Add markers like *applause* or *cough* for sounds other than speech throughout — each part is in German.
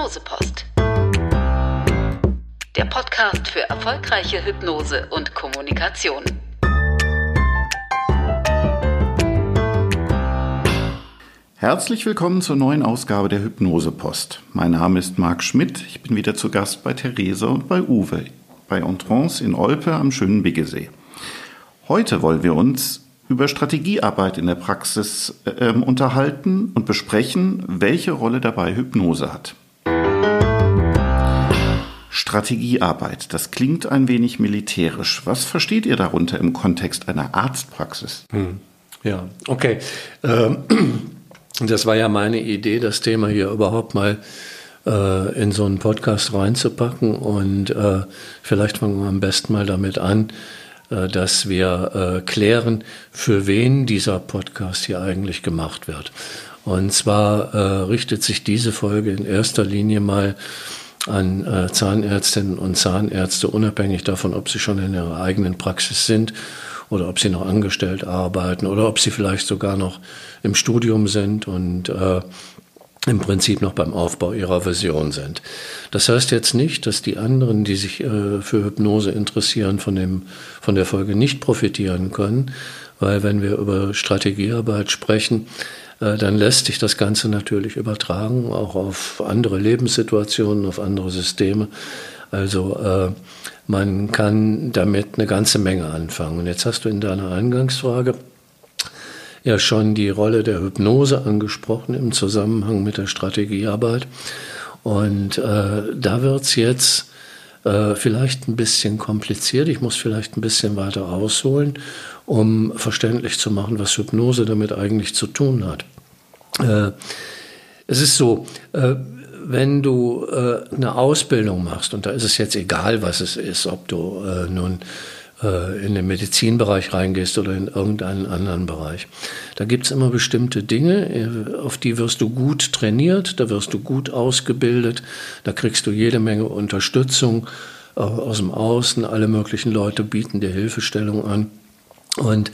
Hypnosepost. Der Podcast für erfolgreiche Hypnose und Kommunikation. Herzlich willkommen zur neuen Ausgabe der Hypnosepost. Mein Name ist Marc Schmidt. Ich bin wieder zu Gast bei Theresa und bei Uwe bei Entrance in Olpe am schönen Biggesee. Heute wollen wir uns über Strategiearbeit in der Praxis äh, unterhalten und besprechen, welche Rolle dabei Hypnose hat. Strategiearbeit, das klingt ein wenig militärisch. Was versteht ihr darunter im Kontext einer Arztpraxis? Hm. Ja, okay. Ähm, *clears throat* das war ja meine Idee, das Thema hier überhaupt mal äh, in so einen Podcast reinzupacken. Und äh, vielleicht fangen wir am besten mal damit an, äh, dass wir klären, für wen dieser Podcast hier eigentlich gemacht wird. Und zwar richtet sich diese Folge in erster Linie mal an äh, Zahnärztinnen und Zahnärzte, unabhängig davon, ob sie schon in ihrer eigenen Praxis sind oder ob sie noch angestellt arbeiten oder ob sie vielleicht sogar noch im Studium sind und äh, im Prinzip noch beim Aufbau ihrer Version sind. Das heißt jetzt nicht, dass die anderen, die sich äh, für Hypnose interessieren, von, dem, von der Folge nicht profitieren können, weil wenn wir über Strategiearbeit sprechen, dann lässt sich das Ganze natürlich übertragen, auch auf andere Lebenssituationen, auf andere Systeme. Also äh, man kann damit eine ganze Menge anfangen. Und jetzt hast du in deiner Eingangsfrage ja schon die Rolle der Hypnose angesprochen im Zusammenhang mit der Strategiearbeit. Und äh, da wird's jetzt äh, vielleicht ein bisschen kompliziert. Ich muss vielleicht ein bisschen weiter ausholen, um verständlich zu machen, was Hypnose damit eigentlich zu tun hat. Äh, es ist so, äh, wenn du äh, eine Ausbildung machst, und da ist es jetzt egal, was es ist, ob du äh, nun in den Medizinbereich reingehst oder in irgendeinen anderen Bereich. Da gibt es immer bestimmte Dinge, äh, auf die wirst du gut trainiert, da wirst du gut ausgebildet, da kriegst du jede Menge Unterstützung äh, aus dem Außen, alle möglichen Leute bieten dir Hilfestellung an. Und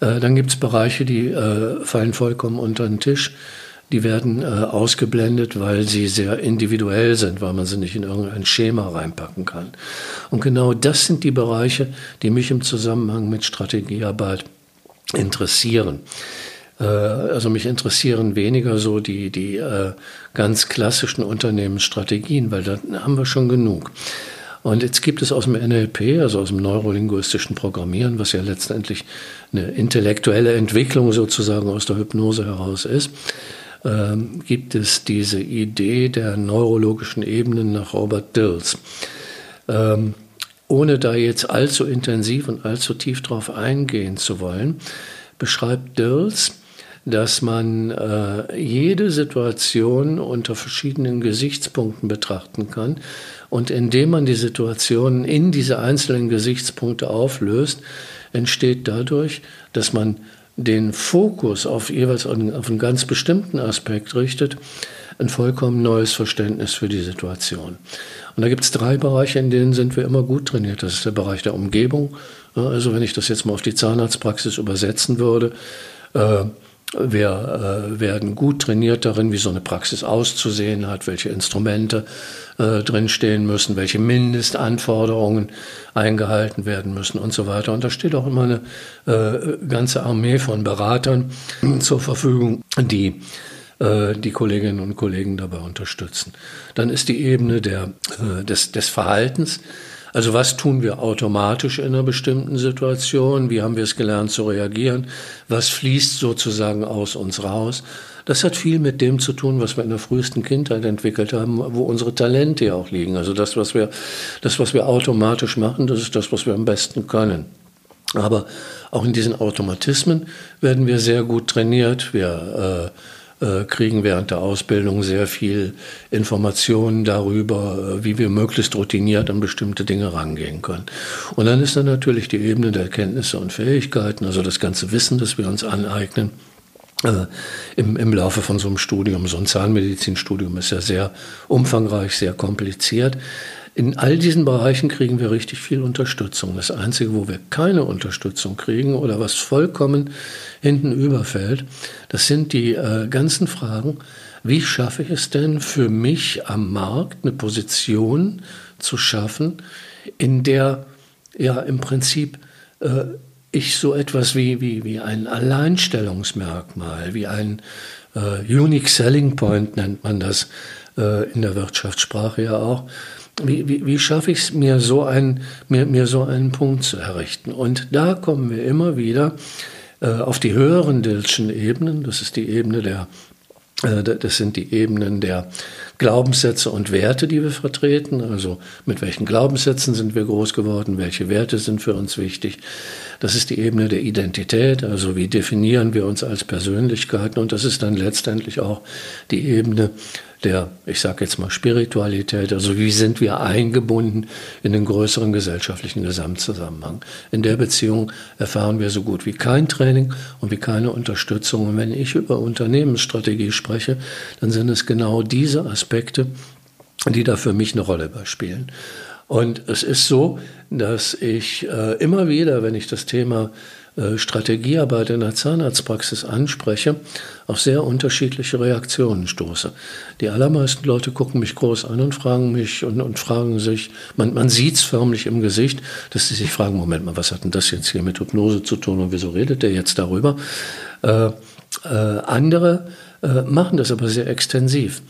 äh, dann gibt es Bereiche, die äh, fallen vollkommen unter den Tisch die werden äh, ausgeblendet, weil sie sehr individuell sind, weil man sie nicht in irgendein Schema reinpacken kann. Und genau das sind die Bereiche, die mich im Zusammenhang mit Strategiearbeit interessieren. Äh, also mich interessieren weniger so die, die äh, ganz klassischen Unternehmensstrategien, weil da haben wir schon genug. Und jetzt gibt es aus dem NLP, also aus dem neurolinguistischen Programmieren, was ja letztendlich eine intellektuelle Entwicklung sozusagen aus der Hypnose heraus ist, ähm, gibt es diese Idee der neurologischen Ebenen nach Robert Dills. Ähm, ohne da jetzt allzu intensiv und allzu tief drauf eingehen zu wollen, beschreibt Dills, dass man äh, jede Situation unter verschiedenen Gesichtspunkten betrachten kann und indem man die Situation in diese einzelnen Gesichtspunkte auflöst, entsteht dadurch, dass man den Fokus auf jeweils auf einen ganz bestimmten Aspekt richtet, ein vollkommen neues Verständnis für die Situation. Und da gibt es drei Bereiche, in denen sind wir immer gut trainiert. Das ist der Bereich der Umgebung. Also wenn ich das jetzt mal auf die Zahnarztpraxis übersetzen würde, äh, wir äh, werden gut trainiert darin, wie so eine Praxis auszusehen hat, welche Instrumente äh, drinstehen müssen, welche Mindestanforderungen eingehalten werden müssen und so weiter. Und da steht auch immer eine äh, ganze Armee von Beratern zur Verfügung, die äh, die Kolleginnen und Kollegen dabei unterstützen. Dann ist die Ebene der, äh, des, des Verhaltens also was tun wir automatisch in einer bestimmten Situation? Wie haben wir es gelernt zu reagieren? Was fließt sozusagen aus uns raus? Das hat viel mit dem zu tun, was wir in der frühesten Kindheit entwickelt haben, wo unsere Talente ja auch liegen. Also das, was wir, das, was wir automatisch machen, das ist das, was wir am besten können. Aber auch in diesen Automatismen werden wir sehr gut trainiert. Wir äh, äh, kriegen während der Ausbildung sehr viel Informationen darüber, äh, wie wir möglichst routiniert an bestimmte Dinge rangehen können. Und dann ist dann natürlich die Ebene der Kenntnisse und Fähigkeiten, also das ganze Wissen, das wir uns aneignen. Äh, im, im Laufe von so einem Studium, so ein Zahnmedizinstudium ist ja sehr umfangreich, sehr kompliziert. In all diesen Bereichen kriegen wir richtig viel Unterstützung. Das Einzige, wo wir keine Unterstützung kriegen oder was vollkommen hinten überfällt, das sind die äh, ganzen Fragen, wie schaffe ich es denn für mich am Markt eine Position zu schaffen, in der ja im Prinzip äh, ich so etwas wie, wie, wie ein Alleinstellungsmerkmal, wie ein äh, Unique Selling Point nennt man das äh, in der Wirtschaftssprache ja auch. Wie, wie, wie schaffe ich es, mir, so ein, mir, mir so einen Punkt zu errichten? Und da kommen wir immer wieder äh, auf die höheren Dillschen Ebenen. Das ist die Ebene der äh, das sind die Ebenen der Glaubenssätze und Werte, die wir vertreten. Also mit welchen Glaubenssätzen sind wir groß geworden, welche Werte sind für uns wichtig. Das ist die Ebene der Identität, also wie definieren wir uns als Persönlichkeiten. Und das ist dann letztendlich auch die Ebene der, ich sage jetzt mal, Spiritualität, also wie sind wir eingebunden in den größeren gesellschaftlichen Gesamtzusammenhang. In der Beziehung erfahren wir so gut wie kein Training und wie keine Unterstützung. Und wenn ich über Unternehmensstrategie spreche, dann sind es genau diese Aspekte, die da für mich eine Rolle spielen. Und es ist so, dass ich äh, immer wieder, wenn ich das Thema Strategiearbeit in der Zahnarztpraxis anspreche, auf sehr unterschiedliche Reaktionen stoße. Die allermeisten Leute gucken mich groß an und fragen mich und, und fragen sich, man, man sieht es förmlich im Gesicht, dass sie sich fragen, Moment mal, was hat denn das jetzt hier mit Hypnose zu tun und wieso redet der jetzt darüber? Äh, äh, andere äh, machen das aber sehr extensiv.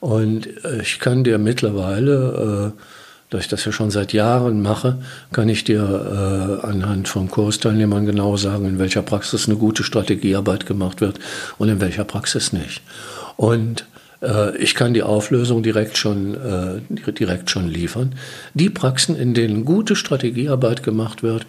Und äh, ich kann dir mittlerweile äh, da ich das ja schon seit Jahren mache, kann ich dir äh, anhand von Kursteilnehmern genau sagen, in welcher Praxis eine gute Strategiearbeit gemacht wird und in welcher Praxis nicht. Und äh, ich kann die Auflösung direkt schon, äh, direkt schon liefern. Die Praxen, in denen gute Strategiearbeit gemacht wird,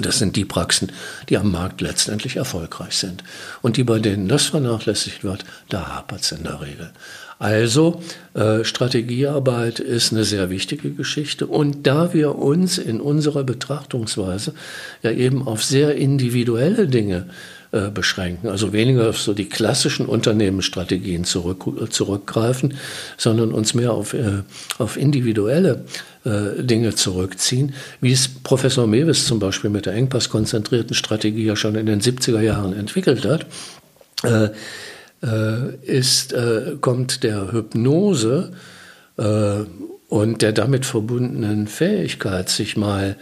das sind die Praxen, die am Markt letztendlich erfolgreich sind. Und die, bei denen das vernachlässigt wird, da hapert es in der Regel. Also äh, Strategiearbeit ist eine sehr wichtige Geschichte. Und da wir uns in unserer Betrachtungsweise ja eben auf sehr individuelle Dinge äh, beschränken, also weniger auf so die klassischen Unternehmensstrategien zurück, äh, zurückgreifen, sondern uns mehr auf, äh, auf individuelle äh, Dinge zurückziehen, wie es Professor Mewis zum Beispiel mit der engpasskonzentrierten Strategie ja schon in den 70er Jahren entwickelt hat. Äh, ist, äh, kommt der Hypnose äh, und der damit verbundenen Fähigkeit, sich mal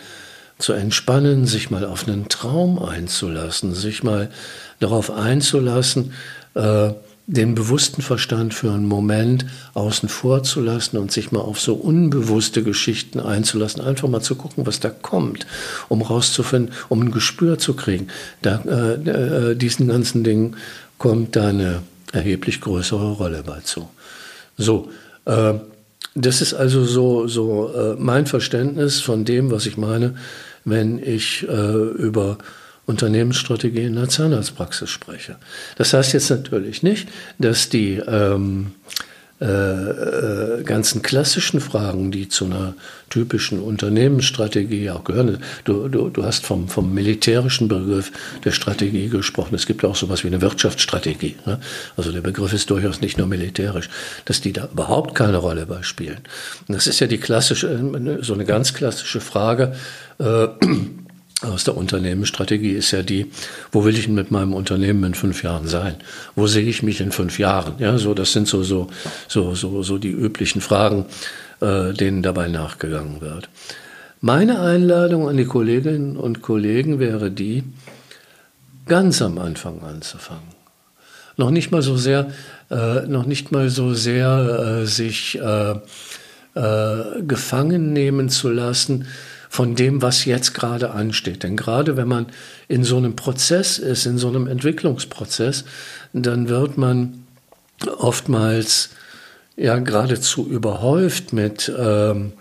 zu entspannen, sich mal auf einen Traum einzulassen, sich mal darauf einzulassen, äh, den bewussten Verstand für einen Moment außen vor zu lassen und sich mal auf so unbewusste Geschichten einzulassen, einfach mal zu gucken, was da kommt, um rauszufinden, um ein Gespür zu kriegen. Da, äh, diesen ganzen Dingen kommt da eine erheblich größere Rolle bei zu. So, äh, das ist also so, so äh, mein Verständnis von dem, was ich meine, wenn ich äh, über Unternehmensstrategie in der Zahnarztpraxis spreche. Das heißt jetzt natürlich nicht, dass die ähm, äh, äh, ganzen klassischen Fragen, die zu einer typischen Unternehmensstrategie auch gehören. Du, du, du hast vom, vom militärischen Begriff der Strategie gesprochen. Es gibt auch sowas wie eine Wirtschaftsstrategie. Ne? Also der Begriff ist durchaus nicht nur militärisch, dass die da überhaupt keine Rolle bei spielen. Und das ist ja die klassische, so eine ganz klassische Frage. Äh, aus der Unternehmensstrategie ist ja die, wo will ich mit meinem Unternehmen in fünf Jahren sein? Wo sehe ich mich in fünf Jahren? Ja, so, das sind so, so, so, so, so die üblichen Fragen, äh, denen dabei nachgegangen wird. Meine Einladung an die Kolleginnen und Kollegen wäre die, ganz am Anfang anzufangen. Noch nicht mal so sehr, äh, noch nicht mal so sehr äh, sich äh, äh, gefangen nehmen zu lassen, von dem, was jetzt gerade ansteht. Denn gerade wenn man in so einem Prozess ist, in so einem Entwicklungsprozess, dann wird man oftmals ja geradezu überhäuft mit, ähm,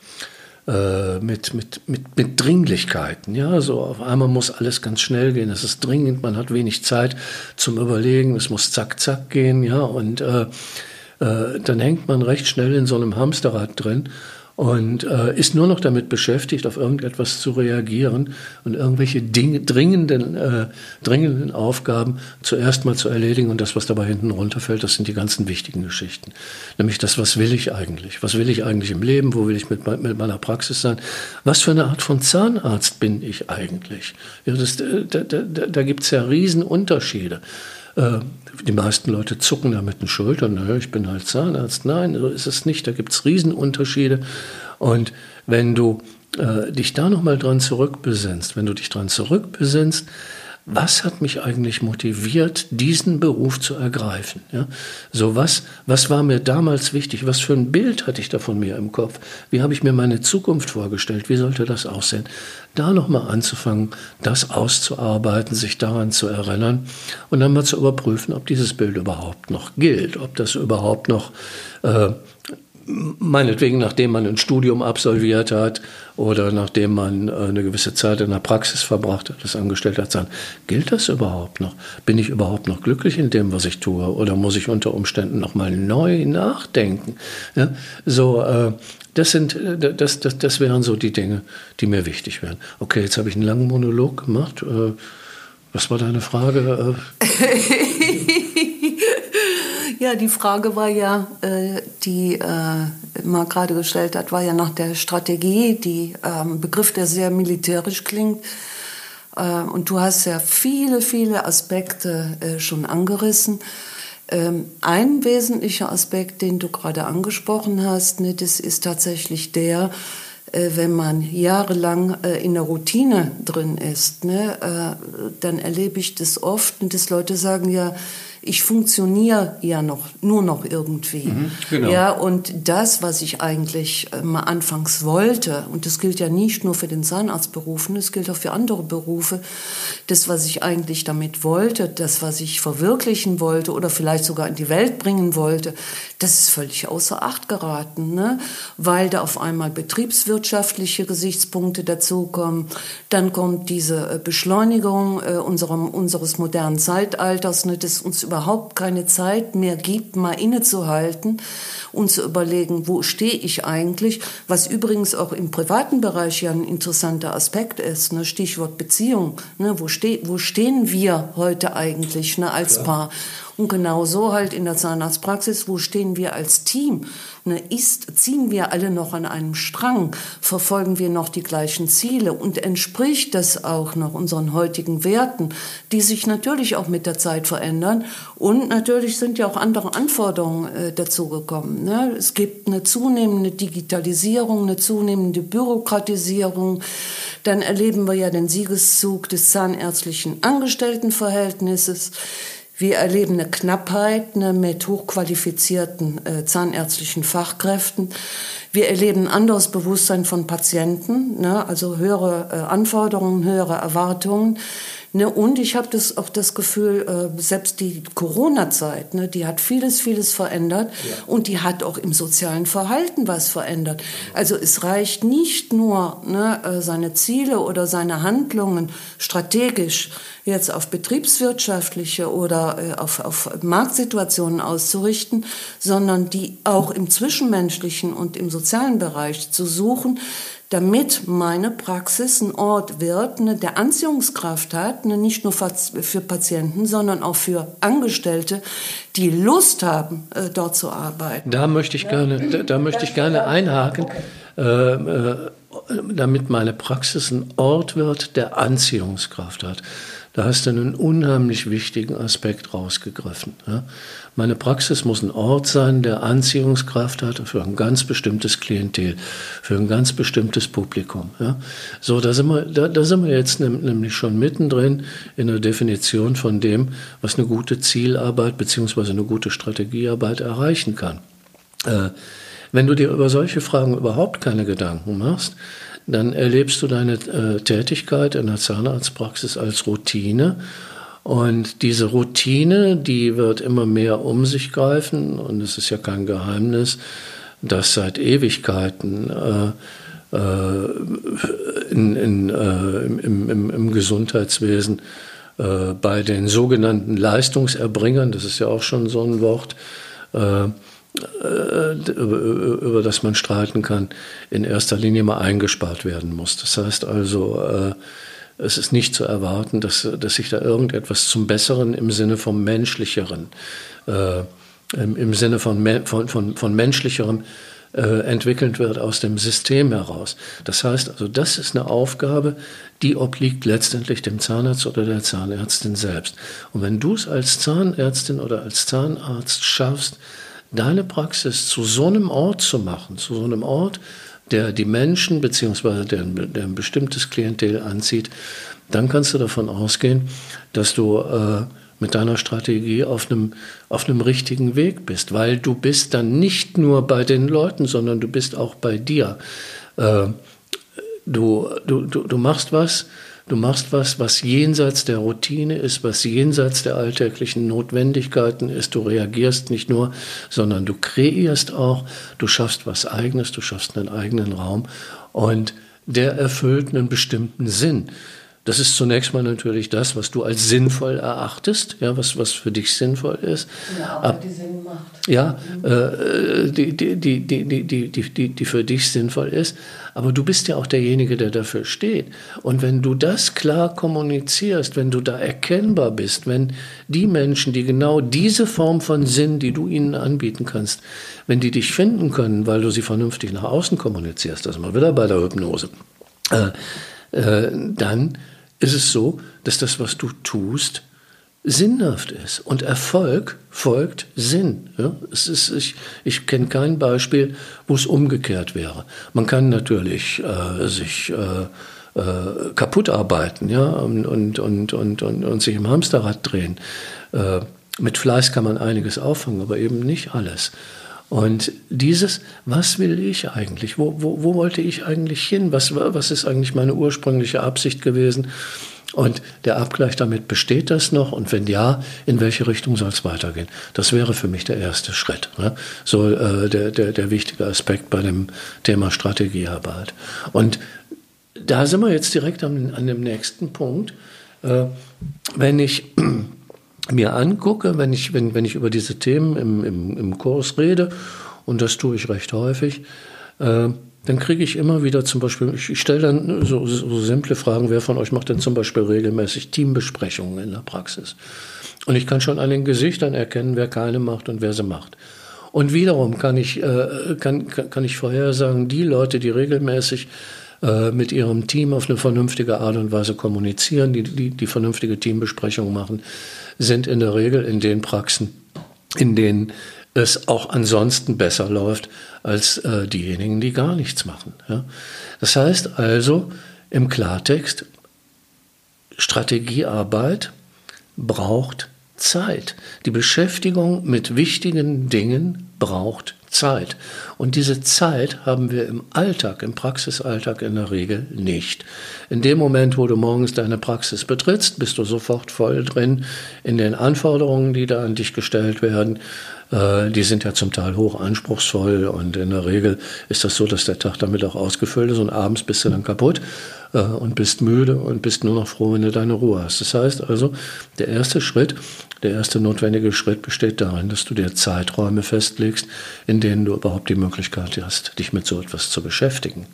äh, mit, mit, mit, mit Dringlichkeiten. Ja, so auf einmal muss alles ganz schnell gehen. Es ist dringend, man hat wenig Zeit zum Überlegen, es muss zack, zack gehen, ja, und äh, äh, dann hängt man recht schnell in so einem Hamsterrad drin und äh, ist nur noch damit beschäftigt, auf irgendetwas zu reagieren und irgendwelche Dinge, dringenden, äh, dringenden Aufgaben zuerst mal zu erledigen und das, was dabei hinten runterfällt, das sind die ganzen wichtigen Geschichten. Nämlich das, was will ich eigentlich? Was will ich eigentlich im Leben? Wo will ich mit, mit meiner Praxis sein? Was für eine Art von Zahnarzt bin ich eigentlich? Ja, das, äh, da da, da, da gibt es ja Riesenunterschiede. Äh, die meisten Leute zucken da mit den Schultern, naja, ich bin halt Zahnarzt. Nein, so ist es nicht. Da gibt es Riesenunterschiede. Und wenn du äh, dich da nochmal dran zurückbesinnst, wenn du dich dran zurückbesinnst, was hat mich eigentlich motiviert, diesen Beruf zu ergreifen? Ja? So was, was war mir damals wichtig? Was für ein Bild hatte ich da von mir im Kopf? Wie habe ich mir meine Zukunft vorgestellt? Wie sollte das aussehen? Da nochmal anzufangen, das auszuarbeiten, sich daran zu erinnern und dann mal zu überprüfen, ob dieses Bild überhaupt noch gilt, ob das überhaupt noch äh, meinetwegen, nachdem man ein Studium absolviert hat oder nachdem man äh, eine gewisse Zeit in der Praxis verbracht hat, das angestellt hat, sagen, gilt das überhaupt noch? Bin ich überhaupt noch glücklich in dem, was ich tue? Oder muss ich unter Umständen nochmal neu nachdenken? Ja, so, äh, das sind, äh, das, das, das wären so die Dinge, die mir wichtig wären. Okay, jetzt habe ich einen langen Monolog gemacht. Äh, was war deine Frage? *laughs* Ja, die Frage war ja, äh, die äh, Marc gerade gestellt hat, war ja nach der Strategie, die ähm, Begriff, der sehr militärisch klingt. Äh, und du hast ja viele, viele Aspekte schon angerissen. Ähm, ein wesentlicher Aspekt, den du gerade angesprochen hast, ne, das ist tatsächlich der, wenn man jahrelang in der Routine drin ist, ne, dann erlebe ich das oft dass Leute sagen ja, ich funktioniere ja noch, nur noch irgendwie. Mhm, genau. Ja, und das, was ich eigentlich äh, mal anfangs wollte, und das gilt ja nicht nur für den Zahnarztberufen, das gilt auch für andere Berufe, das, was ich eigentlich damit wollte, das, was ich verwirklichen wollte oder vielleicht sogar in die Welt bringen wollte, das ist völlig außer Acht geraten, ne? weil da auf einmal betriebswirtschaftliche Gesichtspunkte dazukommen. Dann kommt diese äh, Beschleunigung äh, unserem, unseres modernen Zeitalters, ne? das uns überhaupt keine Zeit mehr gibt, mal innezuhalten und zu überlegen, wo stehe ich eigentlich, was übrigens auch im privaten Bereich ja ein interessanter Aspekt ist, ne? Stichwort Beziehung, ne? wo, ste wo stehen wir heute eigentlich ne? als Klar. Paar? Und genau so halt in der Zahnarztpraxis, wo stehen wir als Team? Ne, ist, ziehen wir alle noch an einem Strang? Verfolgen wir noch die gleichen Ziele? Und entspricht das auch noch unseren heutigen Werten, die sich natürlich auch mit der Zeit verändern? Und natürlich sind ja auch andere Anforderungen äh, dazugekommen. Ne? Es gibt eine zunehmende Digitalisierung, eine zunehmende Bürokratisierung. Dann erleben wir ja den Siegeszug des zahnärztlichen Angestelltenverhältnisses. Wir erleben eine Knappheit eine mit hochqualifizierten äh, zahnärztlichen Fachkräften. Wir erleben ein anderes Bewusstsein von Patienten, ne, also höhere äh, Anforderungen, höhere Erwartungen. Ne, und ich habe das auch das Gefühl, äh, selbst die Corona-Zeit, ne, die hat vieles, vieles verändert ja. und die hat auch im sozialen Verhalten was verändert. Also es reicht nicht nur, ne, äh, seine Ziele oder seine Handlungen strategisch jetzt auf betriebswirtschaftliche oder äh, auf, auf Marktsituationen auszurichten, sondern die auch im zwischenmenschlichen und im sozialen Bereich zu suchen, damit meine Praxis ein Ort wird, ne, der Anziehungskraft hat, ne, nicht nur für Patienten, sondern auch für Angestellte, die Lust haben, äh, dort zu arbeiten. Da möchte ich gerne, da, da möchte ich gerne einhaken, äh, äh, damit meine Praxis ein Ort wird, der Anziehungskraft hat. Da hast du einen unheimlich wichtigen Aspekt rausgegriffen. Ja? Meine Praxis muss ein Ort sein, der Anziehungskraft hat für ein ganz bestimmtes Klientel, für ein ganz bestimmtes Publikum. Ja? So, da sind, wir, da, da sind wir jetzt nämlich schon mittendrin in der Definition von dem, was eine gute Zielarbeit bzw. eine gute Strategiearbeit erreichen kann. Äh, wenn du dir über solche Fragen überhaupt keine Gedanken machst, dann erlebst du deine äh, Tätigkeit in der Zahnarztpraxis als Routine. Und diese Routine, die wird immer mehr um sich greifen. Und es ist ja kein Geheimnis, dass seit Ewigkeiten äh, äh, in, in, äh, im, im, im, Gesundheitswesen äh, bei den sogenannten Leistungserbringern, das ist ja auch schon so ein Wort, äh, über, über, das man streiten kann, in erster Linie mal eingespart werden muss. Das heißt also, äh, es ist nicht zu erwarten, dass, dass sich da irgendetwas zum Besseren im Sinne vom Menschlicheren, äh, im, Sinne von, von, von, von Menschlicherem äh, entwickelt wird aus dem System heraus. Das heißt also, das ist eine Aufgabe, die obliegt letztendlich dem Zahnarzt oder der Zahnärztin selbst. Und wenn du es als Zahnärztin oder als Zahnarzt schaffst, deine Praxis zu so einem Ort zu machen, zu so einem Ort, der die Menschen bzw. Der, der ein bestimmtes Klientel anzieht, dann kannst du davon ausgehen, dass du äh, mit deiner Strategie auf einem, auf einem richtigen Weg bist, weil du bist dann nicht nur bei den Leuten, sondern du bist auch bei dir. Äh, du, du, du, du machst was, Du machst was, was jenseits der Routine ist, was jenseits der alltäglichen Notwendigkeiten ist. Du reagierst nicht nur, sondern du kreierst auch. Du schaffst was Eigenes, du schaffst einen eigenen Raum und der erfüllt einen bestimmten Sinn. Das ist zunächst mal natürlich das, was du als sinnvoll erachtest, ja, was, was für dich sinnvoll ist. Ja, aber die Sinn macht. Ja, äh, die, die, die, die, die, die, die für dich sinnvoll ist. Aber du bist ja auch derjenige, der dafür steht. Und wenn du das klar kommunizierst, wenn du da erkennbar bist, wenn die Menschen, die genau diese Form von Sinn, die du ihnen anbieten kannst, wenn die dich finden können, weil du sie vernünftig nach außen kommunizierst, das ist mal wieder bei der Hypnose, äh, äh, dann ist es so, dass das, was du tust, sinnhaft ist. Und Erfolg folgt Sinn. Ja? Es ist, ich ich kenne kein Beispiel, wo es umgekehrt wäre. Man kann natürlich äh, sich äh, äh, kaputt arbeiten ja? und, und, und, und, und, und sich im Hamsterrad drehen. Äh, mit Fleiß kann man einiges auffangen, aber eben nicht alles. Und dieses, was will ich eigentlich? Wo, wo, wo wollte ich eigentlich hin? Was, was ist eigentlich meine ursprüngliche Absicht gewesen? Und der Abgleich damit, besteht das noch? Und wenn ja, in welche Richtung soll es weitergehen? Das wäre für mich der erste Schritt. Ne? So äh, der, der, der wichtige Aspekt bei dem Thema Strategiearbeit. Und da sind wir jetzt direkt an, an dem nächsten Punkt. Äh, wenn ich mir angucke, wenn ich, wenn, wenn ich über diese Themen im, im, im Kurs rede, und das tue ich recht häufig, äh, dann kriege ich immer wieder zum Beispiel, ich, ich stelle dann so, so simple Fragen, wer von euch macht denn zum Beispiel regelmäßig Teambesprechungen in der Praxis? Und ich kann schon an den Gesichtern erkennen, wer keine macht und wer sie macht. Und wiederum kann ich, äh, kann, kann, ich vorhersagen, die Leute, die regelmäßig äh, mit ihrem Team auf eine vernünftige Art und Weise kommunizieren, die, die, die vernünftige Teambesprechungen machen, sind in der Regel in den Praxen, in denen es auch ansonsten besser läuft als äh, diejenigen, die gar nichts machen. Ja? Das heißt also im Klartext, Strategiearbeit braucht Zeit. Die Beschäftigung mit wichtigen Dingen braucht Zeit. Und diese Zeit haben wir im Alltag, im Praxisalltag in der Regel nicht. In dem Moment, wo du morgens deine Praxis betrittst, bist du sofort voll drin in den Anforderungen, die da an dich gestellt werden. Äh, die sind ja zum Teil hoch anspruchsvoll und in der Regel ist das so, dass der Tag damit auch ausgefüllt ist und abends bist du dann kaputt äh, und bist müde und bist nur noch froh, wenn du deine Ruhe hast. Das heißt also, der erste Schritt, der erste notwendige Schritt besteht darin, dass du dir Zeiträume festlegst, in denen du überhaupt die Möglichkeit hast, dich mit so etwas zu beschäftigen.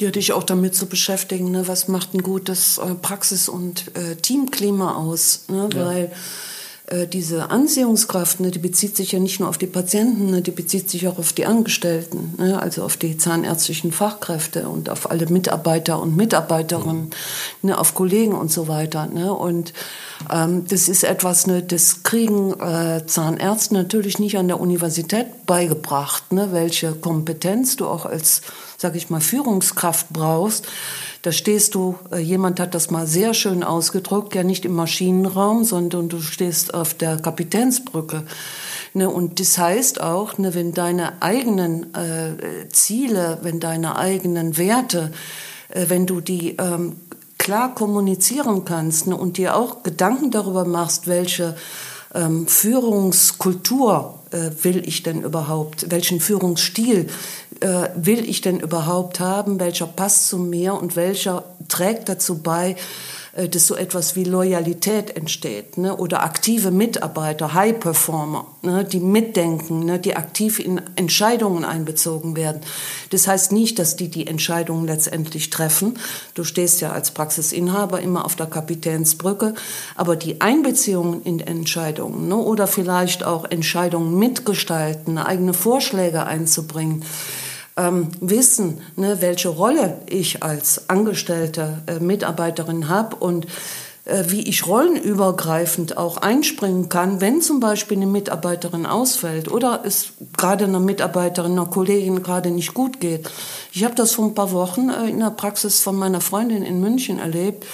Ja, dich auch damit zu beschäftigen, ne? was macht ein gutes äh, Praxis- und äh, Teamklima aus? Ne? Ja. Weil diese Anziehungskraft, ne, die bezieht sich ja nicht nur auf die Patienten, ne, die bezieht sich auch auf die Angestellten, ne, also auf die zahnärztlichen Fachkräfte und auf alle Mitarbeiter und Mitarbeiterinnen, ne, auf Kollegen und so weiter. Ne, und ähm, das ist etwas, ne, das kriegen äh, Zahnärzte natürlich nicht an der Universität beigebracht, ne, welche Kompetenz du auch als, sag ich mal, Führungskraft brauchst da stehst du, äh, jemand hat das mal sehr schön ausgedrückt, ja nicht im Maschinenraum, sondern du stehst auf der Kapitänsbrücke. Ne, und das heißt auch, ne, wenn deine eigenen äh, Ziele, wenn deine eigenen Werte, äh, wenn du die ähm, klar kommunizieren kannst ne, und dir auch Gedanken darüber machst, welche ähm, Führungskultur äh, will ich denn überhaupt, welchen Führungsstil äh, will ich denn überhaupt haben, welcher passt zu mir und welcher trägt dazu bei, dass so etwas wie Loyalität entsteht ne? oder aktive Mitarbeiter, High Performer, ne? die mitdenken, ne? die aktiv in Entscheidungen einbezogen werden. Das heißt nicht, dass die die Entscheidungen letztendlich treffen. Du stehst ja als Praxisinhaber immer auf der Kapitänsbrücke, aber die Einbeziehungen in Entscheidungen ne? oder vielleicht auch Entscheidungen mitgestalten, eigene Vorschläge einzubringen, ähm, wissen, ne, welche Rolle ich als angestellte äh, Mitarbeiterin habe und äh, wie ich rollenübergreifend auch einspringen kann, wenn zum Beispiel eine Mitarbeiterin ausfällt oder es gerade einer Mitarbeiterin, einer Kollegin gerade nicht gut geht. Ich habe das vor ein paar Wochen äh, in der Praxis von meiner Freundin in München erlebt.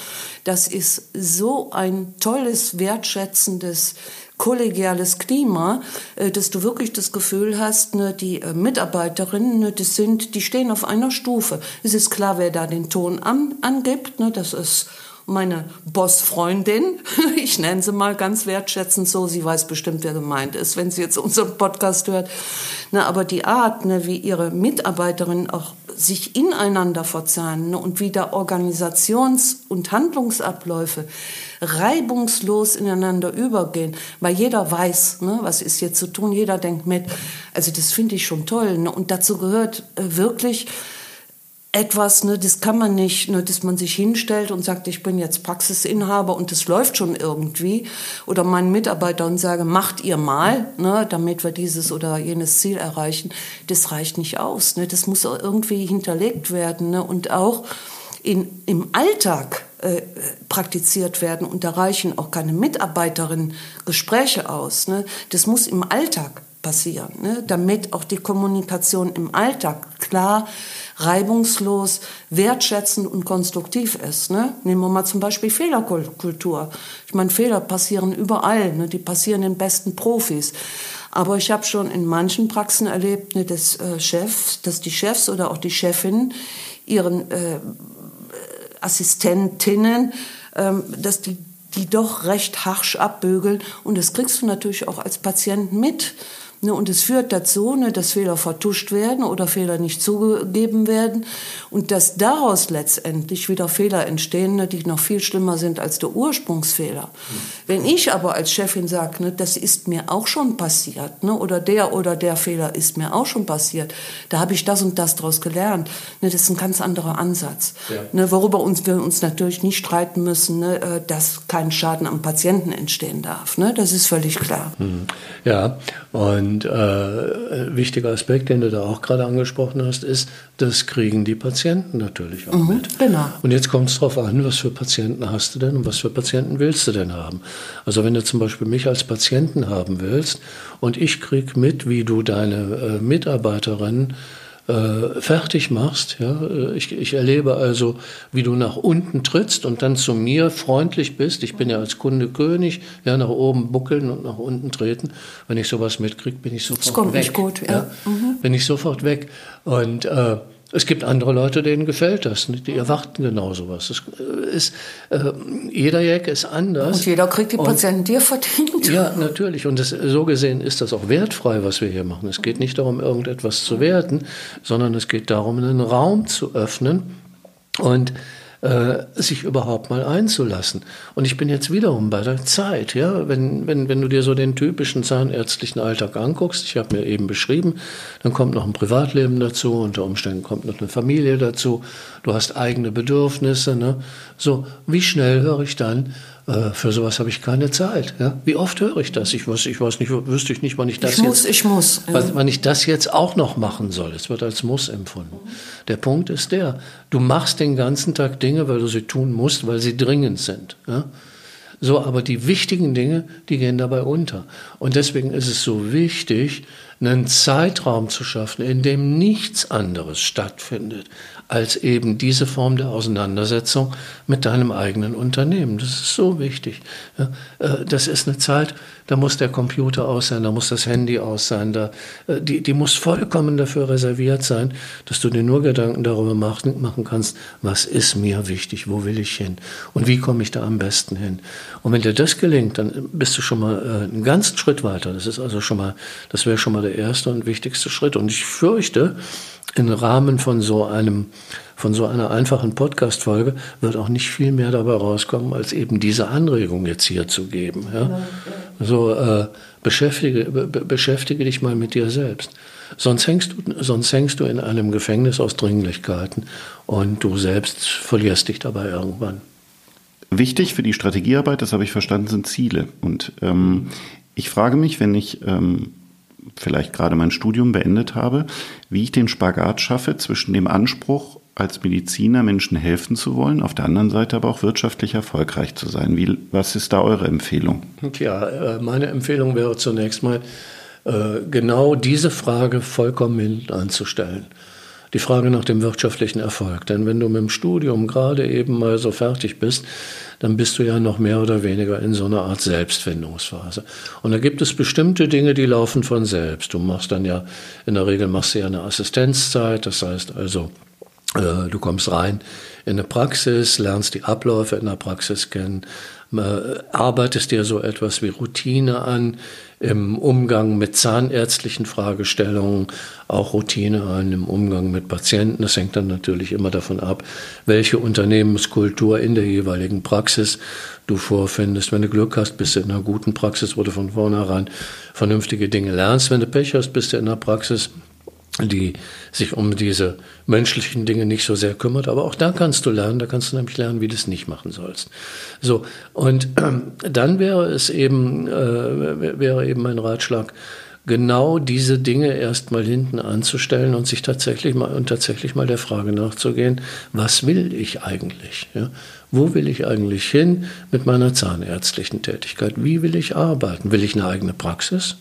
Das ist so ein tolles, wertschätzendes kollegiales Klima, äh, dass du wirklich das Gefühl hast, ne, die äh, Mitarbeiterinnen, ne, das sind, die stehen auf einer Stufe. Es ist klar, wer da den Ton an, angibt. Ne, das ist meine Bossfreundin, *laughs* ich nenne sie mal ganz wertschätzend so, sie weiß bestimmt, wer gemeint ist, wenn sie jetzt unseren Podcast hört. Aber die Art, wie ihre Mitarbeiterinnen auch sich ineinander verzahnen ne, und wie da Organisations- und Handlungsabläufe reibungslos ineinander übergehen, weil jeder weiß, ne, was ist jetzt zu tun, jeder denkt mit. Also das finde ich schon toll. Ne? Und dazu gehört äh, wirklich etwas, ne, das kann man nicht, ne, dass man sich hinstellt und sagt, ich bin jetzt Praxisinhaber und das läuft schon irgendwie. Oder meinen Mitarbeitern sage, macht ihr mal, ne, damit wir dieses oder jenes Ziel erreichen. Das reicht nicht aus. Ne, das muss irgendwie hinterlegt werden. Ne, und auch in, im Alltag äh, praktiziert werden. Und da reichen auch keine Mitarbeiterinnen Gespräche aus. Ne. Das muss im Alltag passieren, ne? damit auch die Kommunikation im Alltag klar, reibungslos, wertschätzend und konstruktiv ist. Ne? Nehmen wir mal zum Beispiel Fehlerkultur. Ich meine, Fehler passieren überall, ne? die passieren den besten Profis. Aber ich habe schon in manchen Praxen erlebt, ne, dass, äh, Chefs, dass die Chefs oder auch die Chefinnen ihren äh, Assistentinnen, ähm, dass die die doch recht harsch abbügeln. Und das kriegst du natürlich auch als Patient mit. Ne, und es führt dazu, ne, dass Fehler vertuscht werden oder Fehler nicht zugegeben werden und dass daraus letztendlich wieder Fehler entstehen, ne, die noch viel schlimmer sind als der Ursprungsfehler. Mhm. Wenn ich aber als Chefin sage, ne, das ist mir auch schon passiert ne, oder der oder der Fehler ist mir auch schon passiert, da habe ich das und das daraus gelernt. Ne, das ist ein ganz anderer Ansatz, ja. ne, worüber uns, wir uns natürlich nicht streiten müssen, ne, äh, dass kein Schaden am Patienten entstehen darf. Ne, das ist völlig klar. Mhm. Ja, und und äh, wichtiger Aspekt, den du da auch gerade angesprochen hast, ist, das kriegen die Patienten natürlich auch mhm, mit. Genau. Und jetzt kommt es darauf an, was für Patienten hast du denn und was für Patienten willst du denn haben. Also wenn du zum Beispiel mich als Patienten haben willst und ich krieg mit, wie du deine äh, Mitarbeiterin äh, fertig machst. Ja? Äh, ich, ich erlebe also, wie du nach unten trittst und dann zu mir freundlich bist. Ich bin ja als Kunde König, ja, nach oben buckeln und nach unten treten. Wenn ich sowas mitkriege, bin ich sofort weg. Das kommt weg. nicht gut, ja. ja? Mhm. Bin ich sofort weg. Und äh, es gibt andere Leute, denen gefällt das. Die erwarten genau sowas. Es äh, ist, äh, jeder Jack ist anders. Und jeder kriegt die Patienten, die er verdient. Ja, natürlich. Und das, so gesehen ist das auch wertfrei, was wir hier machen. Es geht nicht darum, irgendetwas zu werten, sondern es geht darum, einen Raum zu öffnen. Und äh, sich überhaupt mal einzulassen. Und ich bin jetzt wiederum bei der Zeit, ja, wenn, wenn, wenn du dir so den typischen zahnärztlichen Alltag anguckst, ich habe mir eben beschrieben, dann kommt noch ein Privatleben dazu, unter Umständen kommt noch eine Familie dazu, du hast eigene Bedürfnisse, ne? So, wie schnell höre ich dann, äh, für sowas habe ich keine Zeit. Ja? Wie oft höre ich das? Ich weiß, ich weiß nicht, wüsste ich nicht, wann ich das ich muss, jetzt, ich muss, ja. wann ich das jetzt auch noch machen soll. Es wird als Muss empfunden. Der Punkt ist der: Du machst den ganzen Tag Dinge, weil du sie tun musst, weil sie dringend sind. Ja? So, aber die wichtigen Dinge, die gehen dabei unter. Und deswegen ist es so wichtig, einen Zeitraum zu schaffen, in dem nichts anderes stattfindet als eben diese Form der Auseinandersetzung mit deinem eigenen Unternehmen. Das ist so wichtig. Äh, das ist eine Zeit, da muss der Computer aus sein, da muss das Handy aus sein, da, äh, die, die muss vollkommen dafür reserviert sein, dass du dir nur Gedanken darüber machen, kannst, was ist mir wichtig, wo will ich hin und wie komme ich da am besten hin. Und wenn dir das gelingt, dann bist du schon mal äh, einen ganzen Schritt weiter. Das ist also schon mal, das wäre schon mal der erste und wichtigste Schritt. Und ich fürchte, im Rahmen von so einem von so einer einfachen Podcast-Folge wird auch nicht viel mehr dabei rauskommen, als eben diese Anregung jetzt hier zu geben. Ja? Ja, ja. So äh, beschäftige, be, beschäftige dich mal mit dir selbst. Sonst hängst, du, sonst hängst du in einem Gefängnis aus Dringlichkeiten und du selbst verlierst dich dabei irgendwann. Wichtig für die Strategiearbeit, das habe ich verstanden, sind Ziele. Und ähm, ich frage mich, wenn ich ähm, vielleicht gerade mein Studium beendet habe, wie ich den Spagat schaffe zwischen dem Anspruch, als Mediziner Menschen helfen zu wollen, auf der anderen Seite aber auch wirtschaftlich erfolgreich zu sein. Wie, was ist da eure Empfehlung? Ja, äh, meine Empfehlung wäre zunächst mal, äh, genau diese Frage vollkommen hinten anzustellen. Die Frage nach dem wirtschaftlichen Erfolg. Denn wenn du mit dem Studium gerade eben mal so fertig bist, dann bist du ja noch mehr oder weniger in so einer Art Selbstfindungsphase. Und da gibt es bestimmte Dinge, die laufen von selbst. Du machst dann ja, in der Regel machst du ja eine Assistenzzeit, das heißt also, äh, du kommst rein in eine Praxis, lernst die Abläufe in der Praxis kennen, äh, arbeitest dir so etwas wie Routine an im Umgang mit zahnärztlichen Fragestellungen, auch Routine an im Umgang mit Patienten. Das hängt dann natürlich immer davon ab, welche Unternehmenskultur in der jeweiligen Praxis du vorfindest. Wenn du Glück hast, bist du in einer guten Praxis, wo du von vornherein vernünftige Dinge lernst. Wenn du Pech hast, bist du in einer Praxis, die sich um diese menschlichen Dinge nicht so sehr kümmert. Aber auch da kannst du lernen, da kannst du nämlich lernen, wie du es nicht machen sollst. So, und äh, dann wäre es eben, äh, wäre eben mein Ratschlag, genau diese Dinge erstmal hinten anzustellen und sich tatsächlich mal und tatsächlich mal der Frage nachzugehen, was will ich eigentlich? Ja? Wo will ich eigentlich hin mit meiner zahnärztlichen Tätigkeit? Wie will ich arbeiten? Will ich eine eigene Praxis?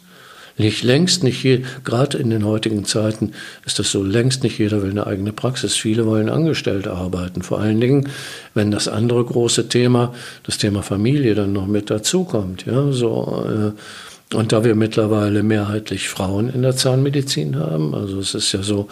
Nicht längst nicht jeder, gerade in den heutigen Zeiten ist das so, längst nicht jeder will eine eigene Praxis. Viele wollen angestellt arbeiten. Vor allen Dingen, wenn das andere große Thema, das Thema Familie dann noch mit dazukommt. Ja, so, äh, und da wir mittlerweile mehrheitlich Frauen in der Zahnmedizin haben, also es ist ja so,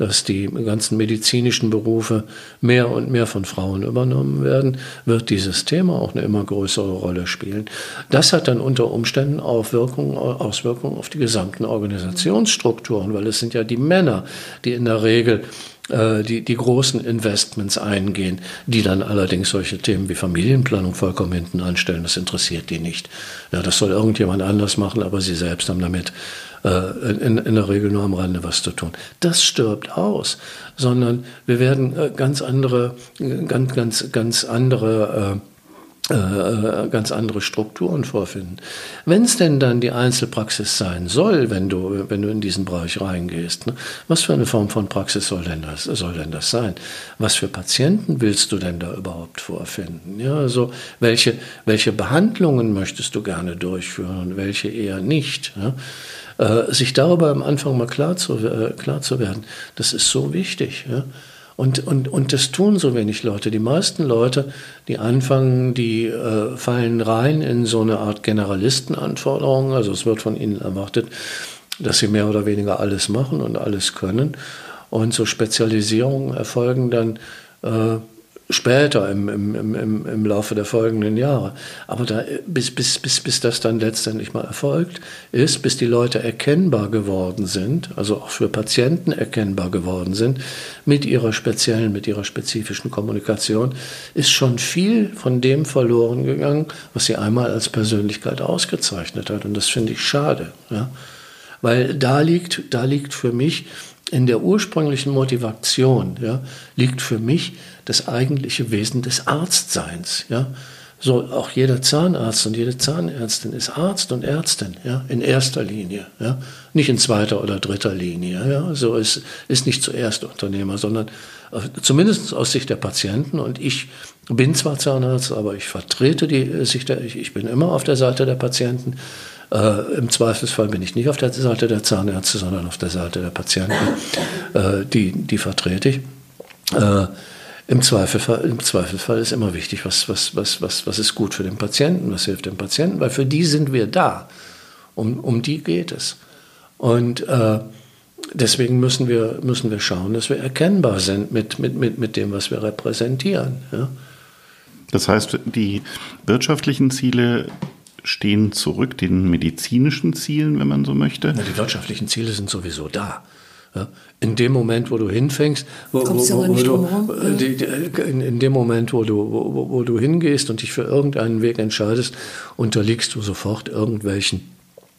dass die ganzen medizinischen Berufe mehr und mehr von Frauen übernommen werden, wird dieses Thema auch eine immer größere Rolle spielen. Das hat dann unter Umständen Auswirkungen, Auswirkungen auf die gesamten Organisationsstrukturen, weil es sind ja die Männer, die in der Regel äh, die, die großen Investments eingehen, die dann allerdings solche Themen wie Familienplanung vollkommen hinten anstellen. Das interessiert die nicht. Ja, das soll irgendjemand anders machen, aber sie selbst haben damit äh, in, in der Regel nur am Rande was zu tun. Das stirbt aus, sondern wir werden äh, ganz andere, ganz, ganz, ganz andere äh, ganz andere Strukturen vorfinden. Wenn es denn dann die Einzelpraxis sein soll, wenn du, wenn du in diesen Bereich reingehst, ne, was für eine Form von Praxis soll denn, das, soll denn das sein? Was für Patienten willst du denn da überhaupt vorfinden? Ja, also welche, welche Behandlungen möchtest du gerne durchführen und welche eher nicht? Ja? Äh, sich darüber am Anfang mal klar zu, äh, klar zu werden, das ist so wichtig. Ja? Und, und, und das tun so wenig Leute. Die meisten Leute, die anfangen, die äh, fallen rein in so eine Art Generalistenanforderungen. Also es wird von ihnen erwartet, dass sie mehr oder weniger alles machen und alles können. Und so Spezialisierungen erfolgen dann äh, später im, im, im, im Laufe der folgenden Jahre. Aber da, bis, bis, bis, bis das dann letztendlich mal erfolgt ist, bis die Leute erkennbar geworden sind, also auch für Patienten erkennbar geworden sind, mit ihrer speziellen, mit ihrer spezifischen Kommunikation, ist schon viel von dem verloren gegangen, was sie einmal als Persönlichkeit ausgezeichnet hat. Und das finde ich schade. Ja? Weil da liegt, da liegt für mich in der ursprünglichen Motivation, ja, liegt für mich das eigentliche Wesen des Arztseins. Ja? So auch jeder Zahnarzt und jede Zahnärztin ist Arzt und Ärztin, ja, in erster Linie, ja, nicht in zweiter oder dritter Linie, ja, so ist, ist nicht zuerst Unternehmer, sondern äh, zumindest aus Sicht der Patienten und ich bin zwar Zahnarzt, aber ich vertrete die Sicht der, ich, ich bin immer auf der Seite der Patienten, äh, Im Zweifelsfall bin ich nicht auf der Seite der Zahnärzte, sondern auf der Seite der Patienten, äh, die, die vertrete ich. Äh, im Zweifelsfall, Im Zweifelsfall ist immer wichtig, was, was, was, was, was ist gut für den Patienten, was hilft dem Patienten, weil für die sind wir da. Um, um die geht es. Und äh, deswegen müssen wir, müssen wir schauen, dass wir erkennbar sind mit, mit, mit, mit dem, was wir repräsentieren. Ja? Das heißt, die wirtschaftlichen Ziele stehen zurück den medizinischen Zielen, wenn man so möchte. Ja, die wirtschaftlichen Ziele sind sowieso da. Ja, in dem Moment, wo du hinfängst, wo, wo, wo, wo du, äh, die, die, in, in, dem Moment, wo du, wo, wo du hingehst und dich für irgendeinen Weg entscheidest, unterliegst du sofort irgendwelchen,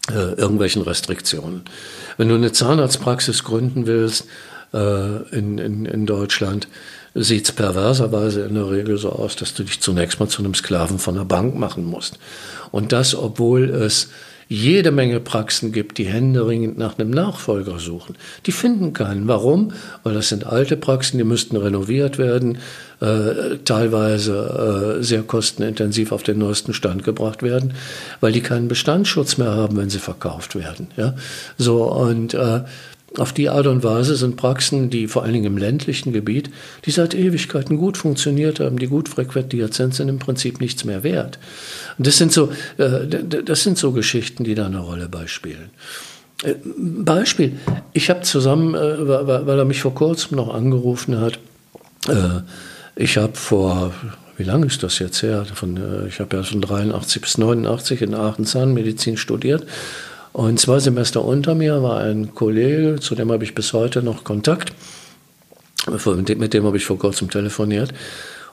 äh, irgendwelchen Restriktionen. Wenn du eine Zahnarztpraxis gründen willst äh, in, in, in Deutschland, sieht es perverserweise in der Regel so aus, dass du dich zunächst mal zu einem Sklaven von der Bank machen musst. Und das, obwohl es jede Menge Praxen gibt, die händeringend nach einem Nachfolger suchen. Die finden keinen. Warum? Weil das sind alte Praxen, die müssten renoviert werden, äh, teilweise äh, sehr kostenintensiv auf den neuesten Stand gebracht werden, weil die keinen Bestandsschutz mehr haben, wenn sie verkauft werden. Ja? So, und äh, auf die Art und Weise sind Praxen, die vor allen Dingen im ländlichen Gebiet, die seit Ewigkeiten gut funktioniert haben, die gut frequentiert sind, sind im Prinzip nichts mehr wert. Und das sind so, äh, das sind so Geschichten, die da eine Rolle beispielen. Äh, Beispiel, ich habe zusammen, äh, weil er mich vor kurzem noch angerufen hat, ich habe vor, wie lange ist das jetzt her? Von, ich habe ja von 83 bis 89 in Aachen Zahnmedizin studiert und zwei Semester unter mir war ein Kollege, zu dem habe ich bis heute noch Kontakt. Mit dem habe ich vor kurzem telefoniert.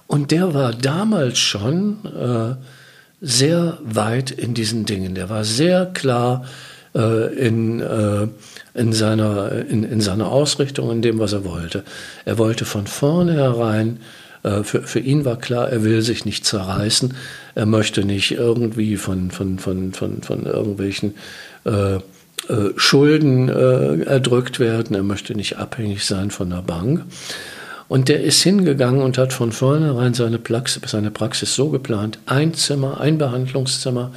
Und der war damals schon äh, sehr weit in diesen Dingen. Der war sehr klar äh, in, äh, in, seiner, in, in seiner Ausrichtung, in dem, was er wollte. Er wollte von vornherein äh, für, für ihn war klar, er will sich nicht zerreißen. Er möchte nicht irgendwie von, von, von, von, von irgendwelchen äh, äh, Schulden äh, erdrückt werden. Er möchte nicht abhängig sein von der Bank. Und der ist hingegangen und hat von vornherein seine Praxis, seine Praxis so geplant, ein Zimmer, ein Behandlungszimmer,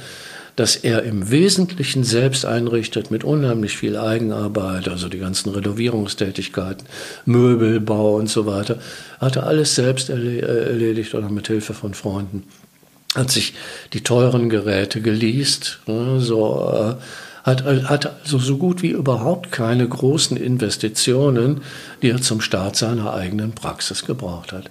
das er im Wesentlichen selbst einrichtet mit unheimlich viel Eigenarbeit, also die ganzen Renovierungstätigkeiten, Möbelbau und so weiter, hat er alles selbst erledigt oder mit Hilfe von Freunden. Hat sich die teuren Geräte geleast, ne, so äh, hat, hat also so gut wie überhaupt keine großen Investitionen, die er zum Start seiner eigenen Praxis gebraucht hat.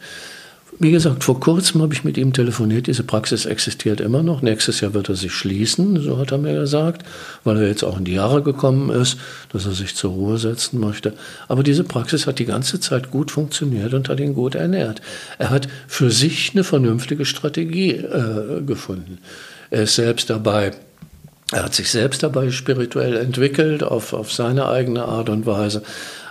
Wie gesagt, vor kurzem habe ich mit ihm telefoniert. Diese Praxis existiert immer noch. Nächstes Jahr wird er sich schließen, so hat er mir gesagt, weil er jetzt auch in die Jahre gekommen ist, dass er sich zur Ruhe setzen möchte. Aber diese Praxis hat die ganze Zeit gut funktioniert und hat ihn gut ernährt. Er hat für sich eine vernünftige Strategie äh, gefunden. Er ist selbst dabei, er hat sich selbst dabei spirituell entwickelt, auf, auf seine eigene Art und Weise,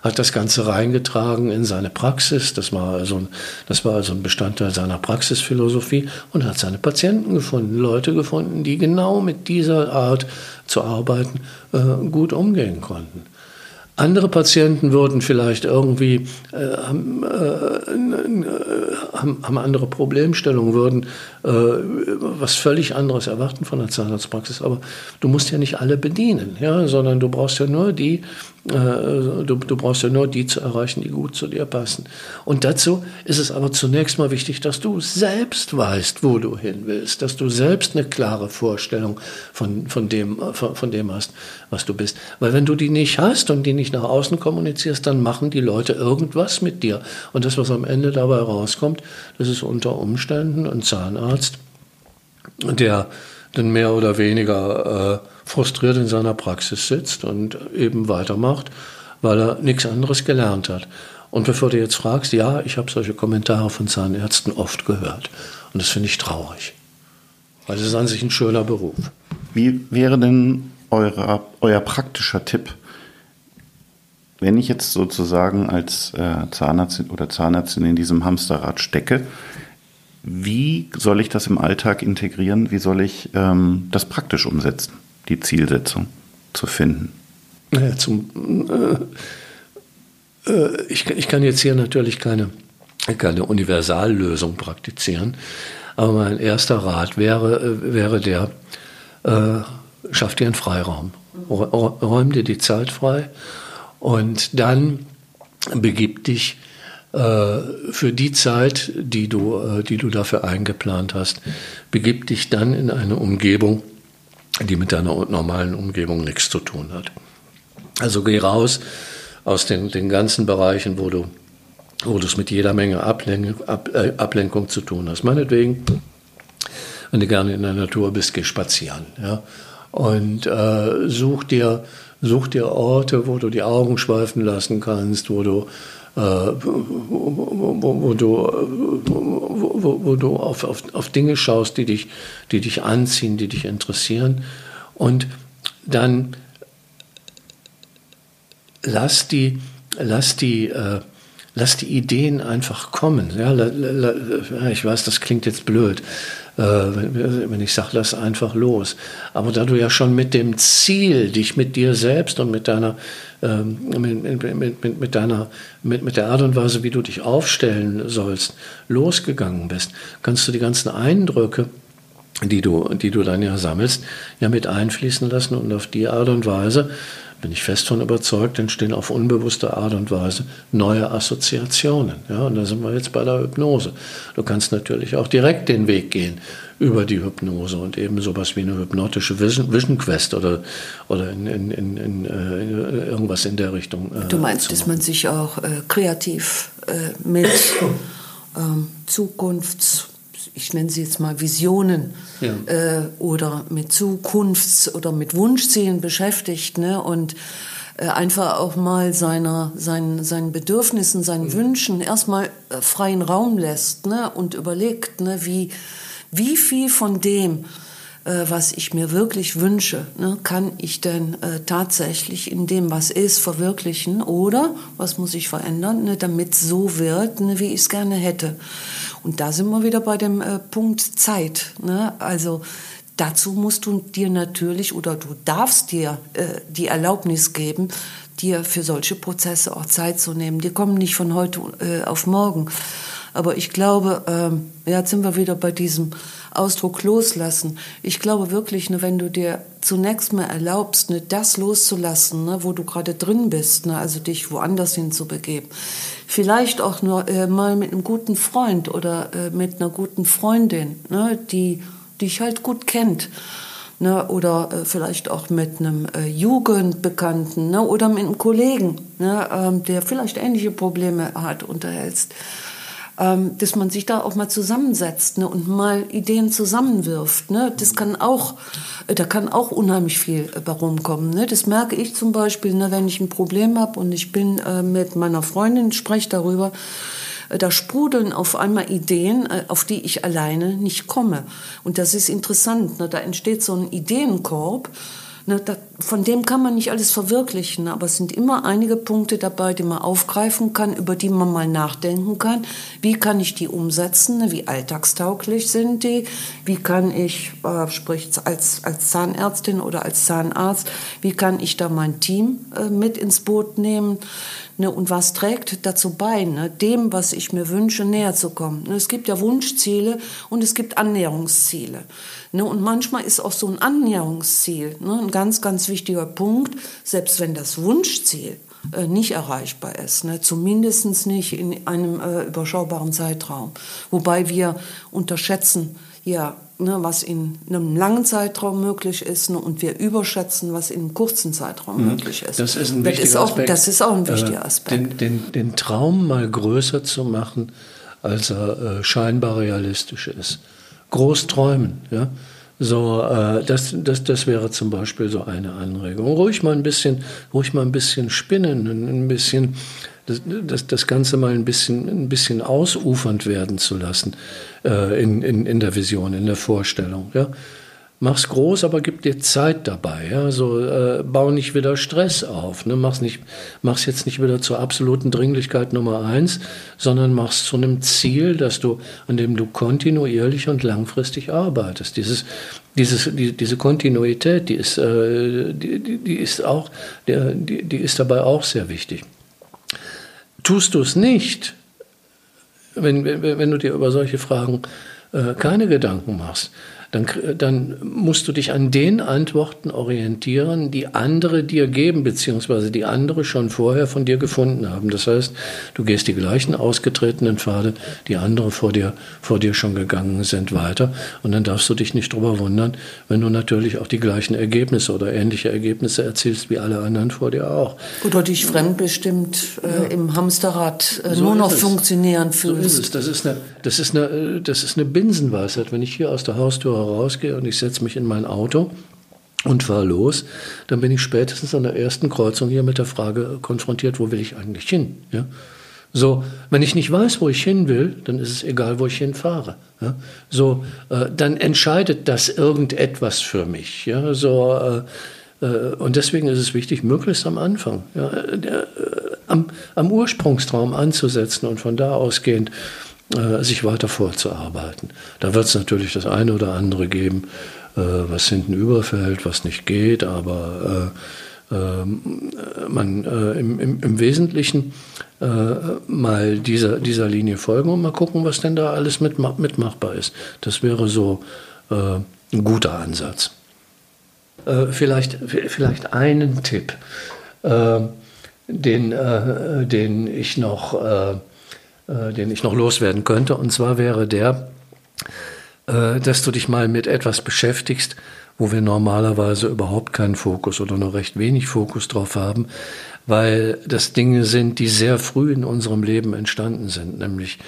hat das Ganze reingetragen in seine Praxis. Das war, also ein, das war also ein Bestandteil seiner Praxisphilosophie und hat seine Patienten gefunden, Leute gefunden, die genau mit dieser Art zu arbeiten äh, gut umgehen konnten. Andere Patienten würden vielleicht irgendwie äh, haben, äh, haben, haben, andere Problemstellungen, würden äh, was völlig anderes erwarten von der Zahnarztpraxis. Aber du musst ja nicht alle bedienen, ja, sondern du brauchst ja nur die, äh, du, du brauchst ja nur die zu erreichen, die gut zu dir passen. Und dazu ist es aber zunächst mal wichtig, dass du selbst weißt, wo du hin willst, dass du selbst eine klare Vorstellung von, von, dem, von, von dem hast, was du bist. Weil wenn du die nicht hast und die nicht nach außen kommunizierst, dann machen die Leute irgendwas mit dir. Und das, was am Ende dabei rauskommt, das ist unter Umständen ein Zahnarzt, der dann mehr oder weniger äh, frustriert in seiner Praxis sitzt und eben weitermacht, weil er nichts anderes gelernt hat. Und bevor du jetzt fragst, ja, ich habe solche Kommentare von Zahnärzten oft gehört. Und das finde ich traurig. Weil es ist an sich ein schöner Beruf. Wie wäre denn eure, euer praktischer Tipp, wenn ich jetzt sozusagen als äh, Zahnarzt oder Zahnärztin in diesem Hamsterrad stecke, wie soll ich das im Alltag integrieren? Wie soll ich ähm, das praktisch umsetzen, die Zielsetzung zu finden? Naja, zum, äh, äh, ich, ich kann jetzt hier natürlich keine, keine Universallösung praktizieren, aber mein erster Rat wäre, äh, wäre der, äh, schaff dir einen Freiraum. Räum dir die Zeit frei und dann begib dich äh, für die Zeit, die du, äh, die du dafür eingeplant hast, begib dich dann in eine Umgebung, die mit deiner normalen Umgebung nichts zu tun hat. Also geh raus aus den, den ganzen Bereichen, wo du, wo du es mit jeder Menge Ablenkung, Ab, äh, Ablenkung zu tun hast. Meinetwegen, wenn du gerne in der Natur bist, geh spazieren. Ja? Und äh, such dir Such dir Orte, wo du die Augen schweifen lassen kannst, wo du äh, wo, wo, wo, du, wo, wo du auf, auf, auf Dinge schaust, die dich, die dich anziehen, die dich interessieren. Und dann lass die, lass die, äh, lass die Ideen einfach kommen. Ja, ich weiß, das klingt jetzt blöd, äh, wenn ich sage, lass einfach los. Aber da du ja schon mit dem Ziel, dich mit dir selbst und mit deiner, ähm, mit, mit, mit, mit, deiner, mit, mit der Art und Weise, wie du dich aufstellen sollst, losgegangen bist, kannst du die ganzen Eindrücke, die du, die du dann ja sammelst, ja mit einfließen lassen und auf die Art und Weise bin ich fest von überzeugt, entstehen auf unbewusste Art und Weise neue Assoziationen. Ja, und da sind wir jetzt bei der Hypnose. Du kannst natürlich auch direkt den Weg gehen über die Hypnose und eben sowas wie eine hypnotische Vision, Vision Quest oder, oder in, in, in, in äh, irgendwas in der Richtung. Äh, du meinst, dass man sich auch äh, kreativ äh, mit ähm, Zukunfts ich nenne sie jetzt mal Visionen ja. äh, oder mit Zukunfts- oder mit Wunschzielen beschäftigt ne? und äh, einfach auch mal seiner, seinen, seinen Bedürfnissen, seinen mhm. Wünschen erstmal äh, freien Raum lässt ne? und überlegt, ne? wie, wie viel von dem, äh, was ich mir wirklich wünsche, ne, kann ich denn äh, tatsächlich in dem, was ist, verwirklichen oder was muss ich verändern, ne, damit es so wird, ne, wie ich es gerne hätte. Und da sind wir wieder bei dem äh, Punkt Zeit. Ne? Also dazu musst du dir natürlich oder du darfst dir äh, die Erlaubnis geben, dir für solche Prozesse auch Zeit zu nehmen. Die kommen nicht von heute äh, auf morgen. Aber ich glaube, ähm, jetzt sind wir wieder bei diesem Ausdruck loslassen. Ich glaube wirklich, ne, wenn du dir zunächst mal erlaubst, ne, das loszulassen, ne, wo du gerade drin bist, ne, also dich woanders hinzubegeben, vielleicht auch nur äh, mal mit einem guten Freund oder äh, mit einer guten Freundin, ne, die dich halt gut kennt. Ne, oder äh, vielleicht auch mit einem äh, Jugendbekannten ne, oder mit einem Kollegen, ne, ähm, der vielleicht ähnliche Probleme hat, unterhältst ähm, dass man sich da auch mal zusammensetzt ne, und mal Ideen zusammenwirft. Ne. Das kann auch, äh, da kann auch unheimlich viel äh, bei rumkommen. Ne. Das merke ich zum Beispiel, ne, wenn ich ein Problem habe und ich bin äh, mit meiner Freundin, spreche darüber, äh, da sprudeln auf einmal Ideen, auf die ich alleine nicht komme. Und das ist interessant. Ne? Da entsteht so ein Ideenkorb. Ne, da, von dem kann man nicht alles verwirklichen, aber es sind immer einige Punkte dabei, die man aufgreifen kann, über die man mal nachdenken kann. Wie kann ich die umsetzen? Ne, wie alltagstauglich sind die? Wie kann ich, äh, sprich als, als Zahnärztin oder als Zahnarzt, wie kann ich da mein Team äh, mit ins Boot nehmen? Ne, und was trägt dazu bei, ne, dem, was ich mir wünsche, näher zu kommen? Ne, es gibt ja Wunschziele und es gibt Annäherungsziele. Ne, und manchmal ist auch so ein Annäherungsziel ne, ein ganz, ganz wichtiger Punkt, selbst wenn das Wunschziel äh, nicht erreichbar ist, ne, zumindest nicht in einem äh, überschaubaren Zeitraum. Wobei wir unterschätzen, ja, ne, was in einem langen Zeitraum möglich ist ne, und wir überschätzen, was in einem kurzen Zeitraum mhm. möglich ist. Das ist ein wichtiger das ist auch, Aspekt. Das ist auch ein wichtiger äh, Aspekt. Den, den, den, Traum mal größer zu machen, als er äh, scheinbar realistisch ist. Groß träumen, ja. So, äh, das, das, das wäre zum Beispiel so eine Anregung. Ruhig mal ein bisschen, ruhig mal ein bisschen spinnen, ein bisschen das, das, das Ganze mal ein bisschen, ein bisschen ausufernd werden zu lassen äh, in, in, in der Vision, in der Vorstellung. Ja? Mach's groß, aber gib dir Zeit dabei. Ja? So, äh, bau nicht wieder Stress auf. Ne? Mach's, nicht, mach's jetzt nicht wieder zur absoluten Dringlichkeit Nummer eins, sondern mach's zu einem Ziel, dass du, an dem du kontinuierlich und langfristig arbeitest. Dieses, dieses, die, diese Kontinuität, die ist, äh, die, die, die, ist auch, die, die ist dabei auch sehr wichtig. Tust du es nicht, wenn, wenn, wenn du dir über solche Fragen äh, keine Gedanken machst, dann, dann musst du dich an den Antworten orientieren, die andere dir geben, beziehungsweise die andere schon vorher von dir gefunden haben. Das heißt, du gehst die gleichen ausgetretenen Pfade, die andere vor dir, vor dir schon gegangen sind, weiter. Und dann darfst du dich nicht drüber wundern, wenn du natürlich auch die gleichen Ergebnisse oder ähnliche Ergebnisse erzielst wie alle anderen vor dir auch. Oder dich fremdbestimmt äh, ja. im Hamsterrad äh, so nur noch funktionieren fühlst. So ist es. Das ist eine, das ist eine, das ist eine Binsenweisheit. Wenn ich hier aus der Haustür rausgehe und ich setze mich in mein Auto und fahre los, dann bin ich spätestens an der ersten Kreuzung hier mit der Frage konfrontiert, wo will ich eigentlich hin? Ja? So, wenn ich nicht weiß, wo ich hin will, dann ist es egal, wo ich hinfahre. Ja? So, äh, dann entscheidet das irgendetwas für mich. Ja? So, äh, äh, und deswegen ist es wichtig, möglichst am Anfang, ja, der, äh, am, am, Ursprungstraum anzusetzen und von da ausgehend äh, sich weiter vorzuarbeiten. Da wird es natürlich das eine oder andere geben, äh, was hinten überfällt, was nicht geht, aber ähm, man im, im, im Wesentlichen äh, mal dieser, dieser Linie folgen und mal gucken, was denn da alles mit, mitmachbar ist. Das wäre so äh, ein guter Ansatz. Äh, vielleicht, vielleicht einen Tipp, äh, den, äh, den, ich noch, äh, den ich noch loswerden könnte. Und zwar wäre der, dass du dich mal mit etwas beschäftigst, wo wir normalerweise überhaupt keinen Fokus oder nur recht wenig Fokus drauf haben, weil das Dinge sind, die sehr früh in unserem Leben entstanden sind, nämlich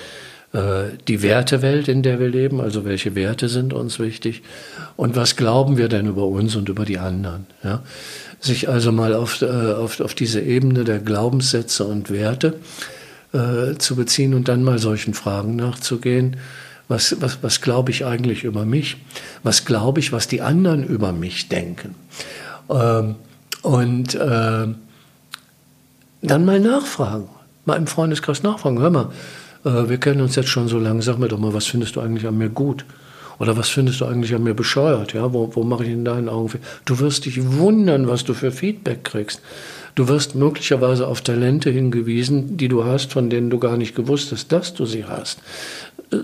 äh, die Wertewelt, in der wir leben, also welche Werte sind uns wichtig und was glauben wir denn über uns und über die anderen. Ja? Sich also mal auf, äh, auf, auf diese Ebene der Glaubenssätze und Werte äh, zu beziehen und dann mal solchen Fragen nachzugehen. Was, was, was glaube ich eigentlich über mich? Was glaube ich, was die anderen über mich denken? Ähm, und äh, dann mal nachfragen, mal im Freundeskreis nachfragen. Hör mal, äh, wir kennen uns jetzt schon so lange, sag mir doch mal, was findest du eigentlich an mir gut? Oder was findest du eigentlich an mir bescheuert? Ja, wo, wo mache ich in deinen Augen? Du wirst dich wundern, was du für Feedback kriegst. Du wirst möglicherweise auf Talente hingewiesen, die du hast, von denen du gar nicht gewusst hast, dass du sie hast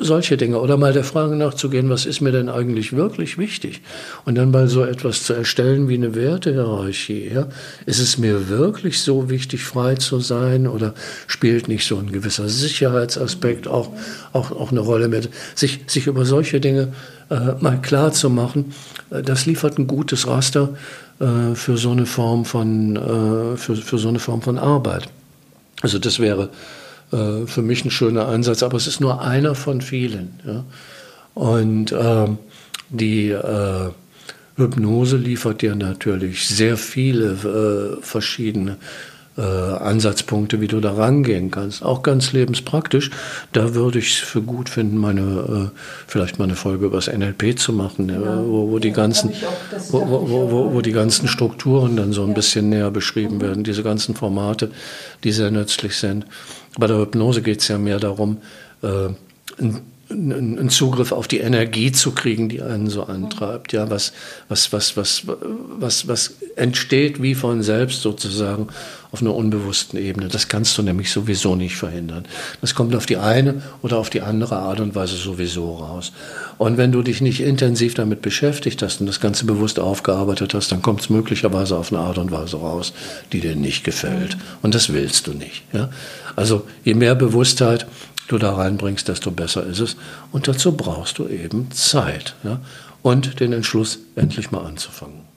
solche Dinge oder mal der Frage nachzugehen, was ist mir denn eigentlich wirklich wichtig? Und dann mal so etwas zu erstellen wie eine Wertehierarchie. Ja? Ist es mir wirklich so wichtig, frei zu sein oder spielt nicht so ein gewisser Sicherheitsaspekt auch, auch, auch eine Rolle mit? Sich, sich über solche Dinge äh, mal klar zu machen, äh, das liefert ein gutes Raster äh, für so eine Form von, äh, für, für so eine Form von Arbeit. Also das wäre äh, für mich ein schöner Ansatz, aber es ist nur einer von vielen. Ja. Und ähm, die äh, Hypnose liefert dir natürlich sehr viele äh, verschiedene äh, Ansatzpunkte, wie du da rangehen kannst. Auch ganz lebenspraktisch. Da würde ich es für gut finden, meine, äh, vielleicht mal eine Folge über das NLP zu machen, ja, wo, wo, die ganzen, wo, wo, wo, die ganzen Strukturen dann so ein bisschen näher beschrieben mhm. werden, diese ganzen Formate, die sehr nützlich sind. Bei der Hypnose geht es ja mehr darum, äh, einen Zugriff auf die Energie zu kriegen, die einen so antreibt. Ja, was, was, was, was, was, was entsteht wie von selbst sozusagen auf einer unbewussten Ebene. Das kannst du nämlich sowieso nicht verhindern. Das kommt auf die eine oder auf die andere Art und Weise sowieso raus. Und wenn du dich nicht intensiv damit beschäftigt hast und das Ganze bewusst aufgearbeitet hast, dann kommt es möglicherweise auf eine Art und Weise raus, die dir nicht gefällt. Und das willst du nicht. Ja? Also je mehr Bewusstheit du da reinbringst, desto besser ist es. Und dazu brauchst du eben Zeit ja? und den Entschluss, endlich mal anzufangen.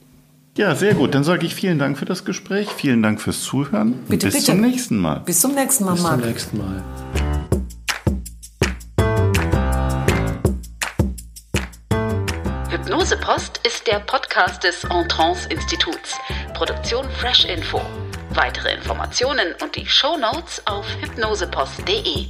Ja, sehr gut. Dann sage ich vielen Dank für das Gespräch. Vielen Dank fürs Zuhören. Bitte, bis bitte. zum nächsten Mal. Bis zum nächsten Mal, Bis zum nächsten Mal. Hypnose Post ist der Podcast des Entrance Instituts. Produktion Fresh Info. Weitere Informationen und die Show Notes auf hypnosepost.de.